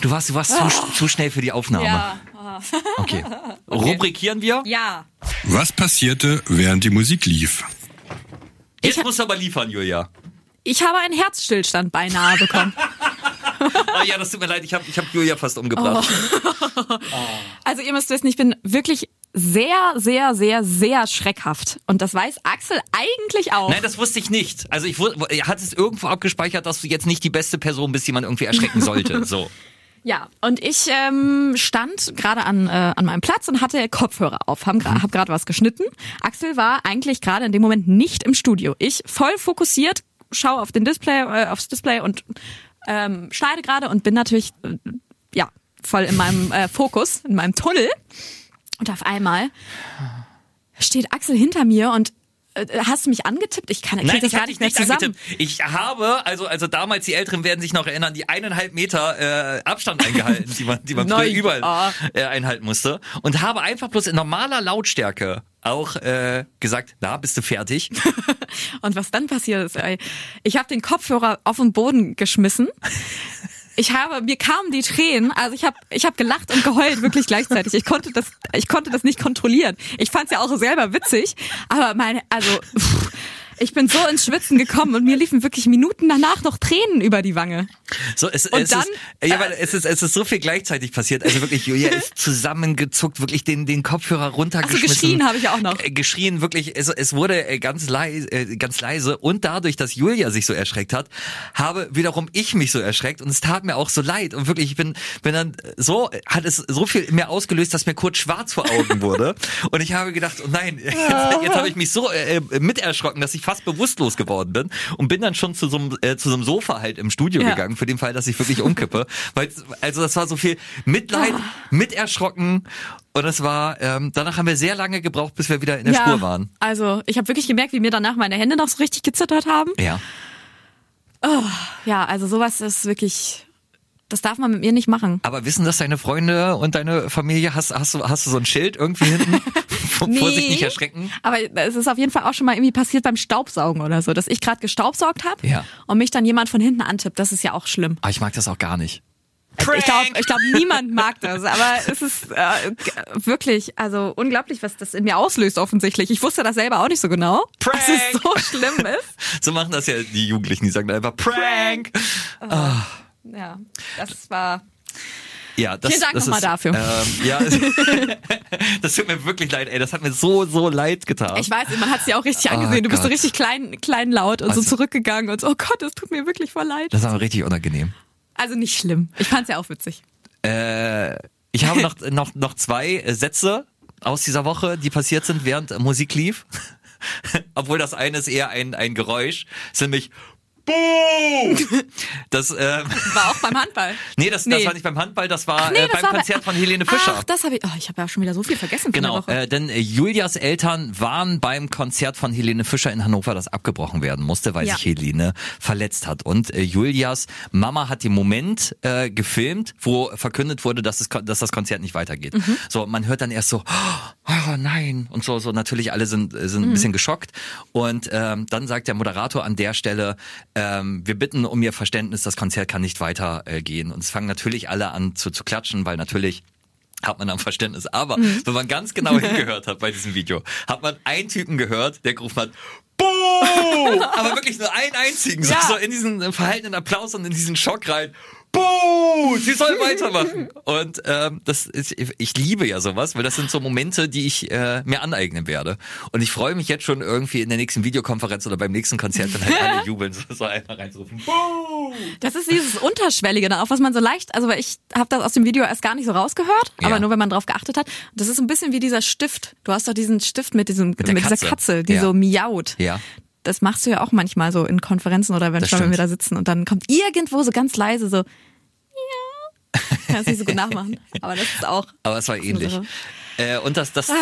Du warst, du warst zu, zu schnell für die Aufnahme. Ja. Okay. Rubrikieren wir? Ja. Was passierte, während die Musik lief? Jetzt musst du aber liefern, Julia. Ich habe einen Herzstillstand beinahe bekommen. Ah ja, das tut mir leid, ich habe ich hab Julia fast umgebracht. Also ihr müsst wissen, ich bin wirklich sehr, sehr, sehr, sehr schreckhaft. Und das weiß Axel eigentlich auch. Nein, das wusste ich nicht. Also ich er hat es irgendwo abgespeichert, dass du jetzt nicht die beste Person bist, die man irgendwie erschrecken sollte. So. Ja, und ich ähm, stand gerade an, äh, an meinem Platz und hatte Kopfhörer auf, hab, gra- hab gerade was geschnitten. Axel war eigentlich gerade in dem Moment nicht im Studio. Ich voll fokussiert, schaue auf den Display, äh, aufs Display und ähm, schneide gerade und bin natürlich äh, ja voll in meinem äh, Fokus, in meinem Tunnel. Und auf einmal steht Axel hinter mir und hast du mich angetippt? Ich kann Nein, das ich gar nicht mehr zusammen. angetippt. Ich habe, also also damals, die Älteren werden sich noch erinnern, die eineinhalb Meter äh, Abstand eingehalten, die man, die man früher überall Ah. äh, einhalten musste. Und habe einfach bloß in normaler Lautstärke auch äh, gesagt, na, bist du fertig? Und was dann passiert ist, ey, ich habe den Kopfhörer auf den Boden geschmissen. Ich habe, mir kamen die Tränen, also ich habe ich hab gelacht und geheult wirklich gleichzeitig. Ich konnte das, ich konnte das nicht kontrollieren. Ich fand es ja auch selber witzig, aber meine, also pff, ich bin so ins Schwitzen gekommen und mir liefen wirklich Minuten danach noch Tränen über die Wange. So, es, Und es dann, ist, ja, weil es ist, es ist so viel gleichzeitig passiert. Also wirklich, Julia ist zusammengezuckt, wirklich den, den Kopfhörer runtergeschmissen. geschrien habe ich auch noch. Äh, Geschrien, wirklich, es, es wurde äh, ganz leise, äh, ganz leise. Und dadurch, dass Julia sich so erschreckt hat, habe wiederum ich mich so erschreckt und es tat mir auch so leid. Und wirklich, ich bin, bin dann so, hat es so viel mir ausgelöst, dass mir kurz schwarz vor Augen wurde. Und ich habe gedacht, oh nein, jetzt, jetzt habe ich mich so äh, miterschrocken, dass ich fast bewusstlos geworden bin und bin dann schon zu so einem, äh, zu so einem Sofa halt im Studio Ja. gegangen, für den Fall, dass ich wirklich umkippe. Weil, also das war so viel Mitleid, Ah. miterschrocken und es war, ähm, danach haben wir sehr lange gebraucht, bis wir wieder in der Spur waren. also ich habe wirklich gemerkt, wie mir danach meine Hände noch so richtig gezittert haben. Ja. Ja, also sowas ist wirklich, das darf man mit mir nicht machen. Aber wissen das deine Freunde und deine Familie? Hast, hast, du, hast du so ein Schild irgendwie hinten? Vor, Vorsicht, nicht erschrecken. Aber es ist auf jeden Fall auch schon mal irgendwie passiert beim Staubsaugen oder so, dass ich gerade gestaubsaugt habe Ja. und mich dann jemand von hinten antippt. Das ist ja auch schlimm. Aber ich mag das auch gar nicht. Ich glaube, ich glaub, niemand mag das, aber es ist äh, wirklich, also unglaublich, was das in mir auslöst offensichtlich. Ich wusste das selber auch nicht so genau, dass es so schlimm ist. So machen das ja die Jugendlichen, die sagen dann einfach Prank. Ja, das war Ja, das, Vielen Dank nochmal dafür. Ähm, ja, das tut mir wirklich leid, ey. Das hat mir so, so leid getan. Ich weiß, man hat es ja auch richtig Oh angesehen. Du bist so richtig klein, klein laut und so Also- zurückgegangen und so, oh Gott, das tut mir wirklich voll leid. das ist aber richtig unangenehm. Also nicht schlimm. Ich fand's ja auch witzig. Äh, ich habe noch, noch, noch zwei äh, Sätze aus dieser Woche, die passiert sind, während äh, Musik lief. Obwohl das eine ist eher ein, ein Geräusch. ist nämlich Buh! Das, ähm, War auch beim Handball. nee, das, das Nee. war nicht beim Handball, das war nee, äh, das beim war bei- Konzert von Helene Fischer. Ach, das habe ich. Oh, ich habe ja schon wieder so viel vergessen Genau, äh, denn äh, Julias Eltern waren beim Konzert von Helene Fischer in Hannover, das abgebrochen werden musste, weil Ja. sich Helene verletzt hat. Und äh, Julias Mama hat den Moment äh, gefilmt, wo verkündet wurde, dass, es, dass das Konzert nicht weitergeht. Mhm. So, man hört dann erst so, oh nein, und so, so natürlich alle sind, äh, sind Mhm. ein bisschen geschockt. Und ähm, dann sagt der Moderator an der Stelle, ähm, wir bitten um ihr Verständnis, das Konzert kann nicht weitergehen. Äh, und es fangen natürlich alle an zu, zu klatschen, weil natürlich hat man am Verständnis. Aber wenn man ganz genau hingehört hat bei diesem Video, hat man einen Typen gehört, der gerufen hat, Boom! Aber wirklich nur einen einzigen, so, Ja. so in diesen verhaltenen Applaus und in diesen Schock rein. Boom! Sie soll weitermachen. Und ähm, das ist, ich liebe ja sowas, weil das sind so Momente, die ich äh, mir aneignen werde. Und ich freue mich jetzt schon irgendwie in der nächsten Videokonferenz oder beim nächsten Konzert, wenn halt alle jubeln, so, so einmal reinzurufen. Boom! Das ist dieses Unterschwellige dann auch, was man so leicht, also weil ich habe das aus dem Video erst gar nicht so rausgehört, Ja. aber nur wenn man drauf geachtet hat. Das ist so ein bisschen wie dieser Stift. Du hast doch diesen Stift mit diesem mit, dieser Katze. Katze, die Ja. so miaut. Ja. Das machst du ja auch manchmal so in Konferenzen oder wenn, Das wenn wir da sitzen und dann kommt irgendwo so ganz leise so ja. Kannst nicht so gut nachmachen, aber das ist auch Aber es war ähnlich. Äh, und das, das äh,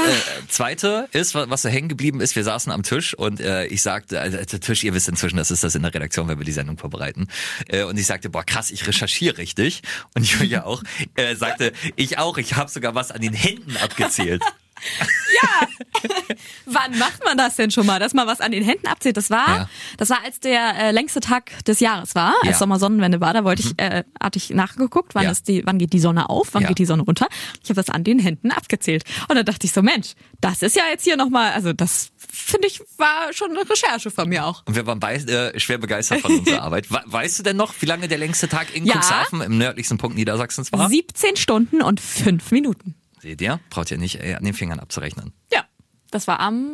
zweite ist, wa- was so hängen geblieben ist, wir saßen am Tisch und äh, ich sagte, also der Tisch, ihr wisst inzwischen, das ist das in der Redaktion, wenn wir die Sendung vorbereiten. Äh, und ich sagte, boah krass, ich recherchiere richtig. Und Julia auch äh, sagte, ich auch, ich habe sogar was an den Händen abgezählt. Wann macht man das denn schon mal, dass man was an den Händen abzählt? Das war, Ja. das war als der äh, längste Tag des Jahres war, als Ja. Mhm. Sommersonnenwende war. Da wollte ich, äh, hatte ich nachgeguckt, wann Ja. ist die, wann geht die Sonne auf, wann Ja. geht die Sonne runter. Ich habe das an den Händen abgezählt und dann dachte ich so, Mensch, das ist ja jetzt hier noch mal, also das finde ich war schon eine Recherche von mir auch. Und wir waren beide äh, schwer begeistert von unserer Arbeit. We weißt du denn noch, wie lange der längste Tag in Ja. Cuxhaven im nördlichsten Punkt Niedersachsens war? 17 Stunden und 5 Minuten. Seht ihr? Braucht ihr nicht äh, an den Fingern abzurechnen. Ja, das war am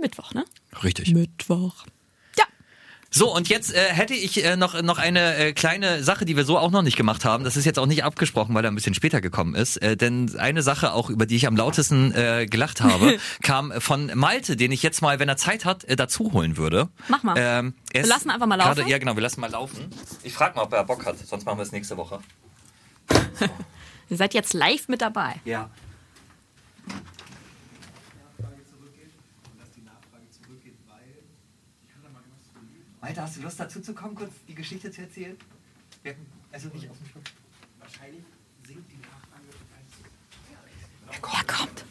Mittwoch, ne? Richtig. Mittwoch. Ja. So, und jetzt äh, hätte ich äh, noch, noch eine äh, kleine Sache, die wir so auch noch nicht gemacht haben. Das ist jetzt auch nicht abgesprochen, weil er ein bisschen später gekommen ist. Äh, denn eine Sache auch, über die ich am lautesten äh, gelacht habe, kam von Malte, den ich jetzt mal, wenn er Zeit hat, äh, dazu holen würde. Mach mal. Ähm, Wir lassen einfach mal laufen? Gerade, ja, genau, wir lassen mal laufen. Ich frage mal, ob er Bock hat, sonst machen wir es nächste Woche. Ihr seid jetzt live mit dabei. Ja. Malte, hast du Lust dazu zu kommen, kurz die Geschichte zu erzählen? Also nicht auf dem Schluck. Er kommt.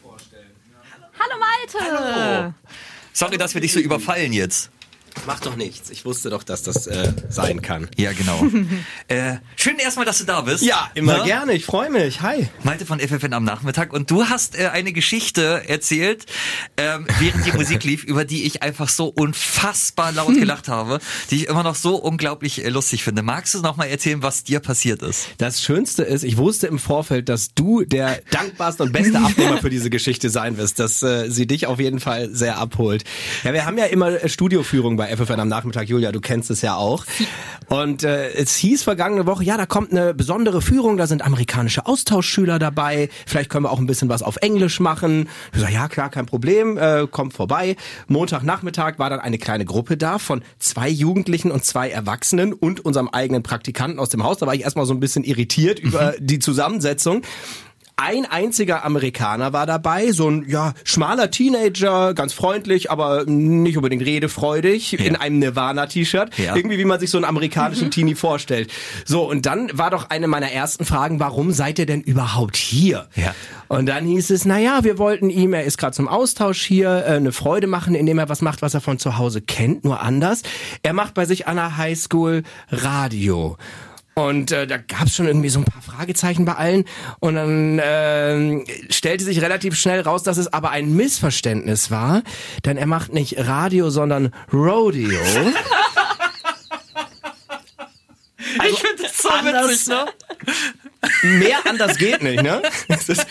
Hallo Malte. Sorry, dass wir dich so überfallen jetzt. Macht doch nichts. Ich wusste doch, dass das äh, sein kann. Ja, genau. äh, schön erstmal, dass du da bist. Ja, immer Ne? gerne. Ich freue mich. Hi. Malte von FFN am Nachmittag und du hast äh, eine Geschichte erzählt, ähm, während die Musik lief, über die ich einfach so unfassbar laut gelacht habe, die ich immer noch so unglaublich äh, lustig finde. Magst du noch mal erzählen, was dir passiert ist? Das Schönste ist, ich wusste im Vorfeld, dass du der dankbarste und beste Abnehmer für diese Geschichte sein wirst, dass äh, sie dich auf jeden Fall sehr abholt. Ja, wir haben ja immer äh, Studioführung bei FFN am Nachmittag. Julia, du kennst es ja auch. Und äh, es hieß vergangene Woche, ja, da kommt eine besondere Führung, da sind amerikanische Austauschschüler dabei. Vielleicht können wir auch ein bisschen was auf Englisch machen. Ich sag, ja, klar, kein Problem, äh, kommt vorbei. Montagnachmittag war dann eine kleine Gruppe da von zwei Jugendlichen und zwei Erwachsenen und unserem eigenen Praktikanten aus dem Haus. Da war ich erstmal so ein bisschen irritiert über die Zusammensetzung. Ein einziger Amerikaner war dabei, so ein ja schmaler Teenager, ganz freundlich, aber nicht unbedingt redefreudig, in einem Nirvana-T-Shirt. Ja. Irgendwie, wie man sich so einen amerikanischen Teenie vorstellt. So, und dann war doch eine meiner ersten Fragen, warum seid ihr denn überhaupt hier? Ja. Und dann hieß es, na ja, wir wollten ihm, er ist gerade zum Austausch hier, äh, eine Freude machen, indem er was macht, was er von zu Hause kennt, nur anders. Er macht bei sich an der Highschool Radio. Und äh, da gab es schon irgendwie so ein paar Fragezeichen bei allen. Und dann ähm, stellte sich relativ schnell raus, dass es aber ein Missverständnis war. Denn er macht nicht Radio, sondern Rodeo. ich finde das so witzig, ne? Mehr anders geht nicht, ne? Ist-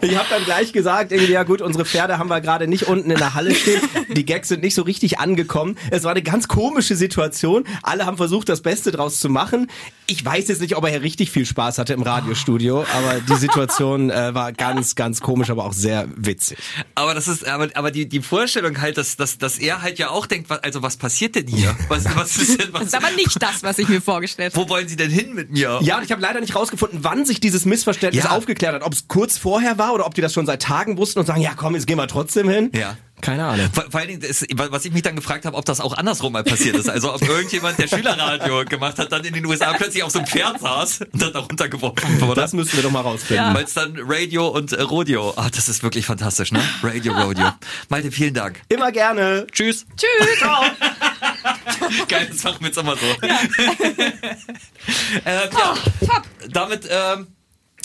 ich habe dann gleich gesagt, irgendwie, ja gut, unsere Pferde haben wir gerade nicht unten in der Halle stehen. Die Gags sind nicht so richtig angekommen. Es war eine ganz komische Situation. Alle haben versucht, das Beste draus zu machen. Ich weiß jetzt nicht, ob er hier richtig viel Spaß hatte im Radiostudio, aber die Situation äh, war ganz, ganz komisch, aber auch sehr witzig. Aber das ist, aber, aber die, die Vorstellung halt, dass, dass, dass er halt ja auch denkt, was, also was passiert denn hier? Was, was ist denn, Das was, ist aber nicht das, was ich mir vorgestellt habe. wo wollen Sie denn hin mit mir? Ja, und ich habe leider nicht rausgefunden, wann sich dieses Missverständnis Ja. aufgeklärt hat. Ob es kurz vorher war oder ob die das schon seit Tagen wussten und sagen, ja komm, jetzt gehen wir trotzdem hin. Ja. Keine Ahnung. Vor, vor allen Dingen, ist, was ich mich dann gefragt habe, ob das auch andersrum mal passiert ist. Also ob irgendjemand, der Schülerradio gemacht hat, dann in den USA plötzlich auf so einem Pferd saß und dann da runtergeworfen wurde. Das müssen wir doch mal rausfinden. Weil es dann Radio und äh, Rodeo. Ah, das ist wirklich fantastisch, ne? Radio, Rodeo. Malte, vielen Dank. Immer gerne. Tschüss. Tschüss. Geil, das machen wir jetzt immer so. Ja, ähm, ja. Top. Damit ähm,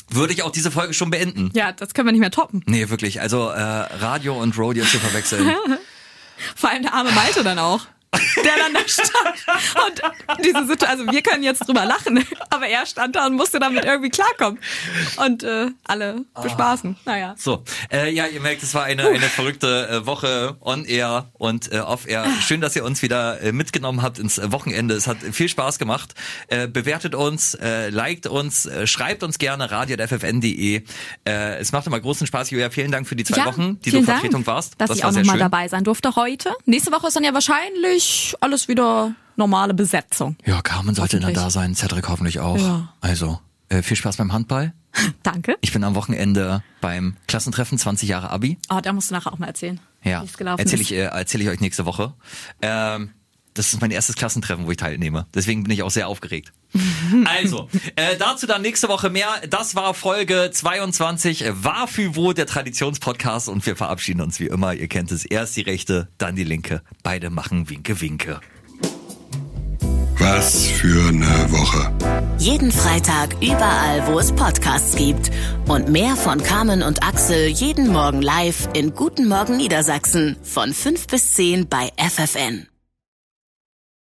würde ich auch diese Folge schon beenden. Ja, das können wir nicht mehr toppen. Nee, wirklich. Also äh, Radio und Rodeo zu verwechseln. Vor allem der arme Malte dann auch. Der dann da stand. Und diese Situation, also wir können jetzt drüber lachen, aber er stand da und musste damit irgendwie klarkommen. Und äh, alle bespaßen. Naja. So, äh, ja, ihr merkt, es war eine, eine verrückte äh, Woche on air und äh, off air. Schön, dass ihr uns wieder äh, mitgenommen habt ins Wochenende. Es hat viel Spaß gemacht. Äh, bewertet uns, äh, liked uns, äh, schreibt uns gerne radio.ffn.de. Äh, es macht immer großen Spaß, Julia. Vielen Dank für die zwei Ja, Wochen, die du Vertretung Dank, warst. Dass das ich war auch nochmal dabei sein durfte heute. Nächste Woche ist dann ja wahrscheinlich alles wieder normale Besetzung. Ja, Carmen sollte dann da sein, Cedric hoffentlich auch. Ja. Also, äh, viel Spaß beim Handball. Danke. Ich bin am Wochenende beim Klassentreffen 20 Jahre Abi. Oh, da musst du nachher auch mal erzählen. Ja, erzähle ich, äh, erzähl ich euch nächste Woche. Ähm, das ist mein erstes Klassentreffen, wo ich teilnehme. Deswegen bin ich auch sehr aufgeregt. Also, äh, dazu dann nächste Woche mehr. Das war Folge 22, äh, war für wo der Traditionspodcast und wir verabschieden uns wie immer. Ihr kennt es, erst die rechte, dann die linke. Beide machen Winke, Winke. Was für eine Woche. Jeden Freitag überall, wo es Podcasts gibt. Und mehr von Carmen und Axel jeden Morgen live in Guten Morgen Niedersachsen von 5 bis 10 bei FFN.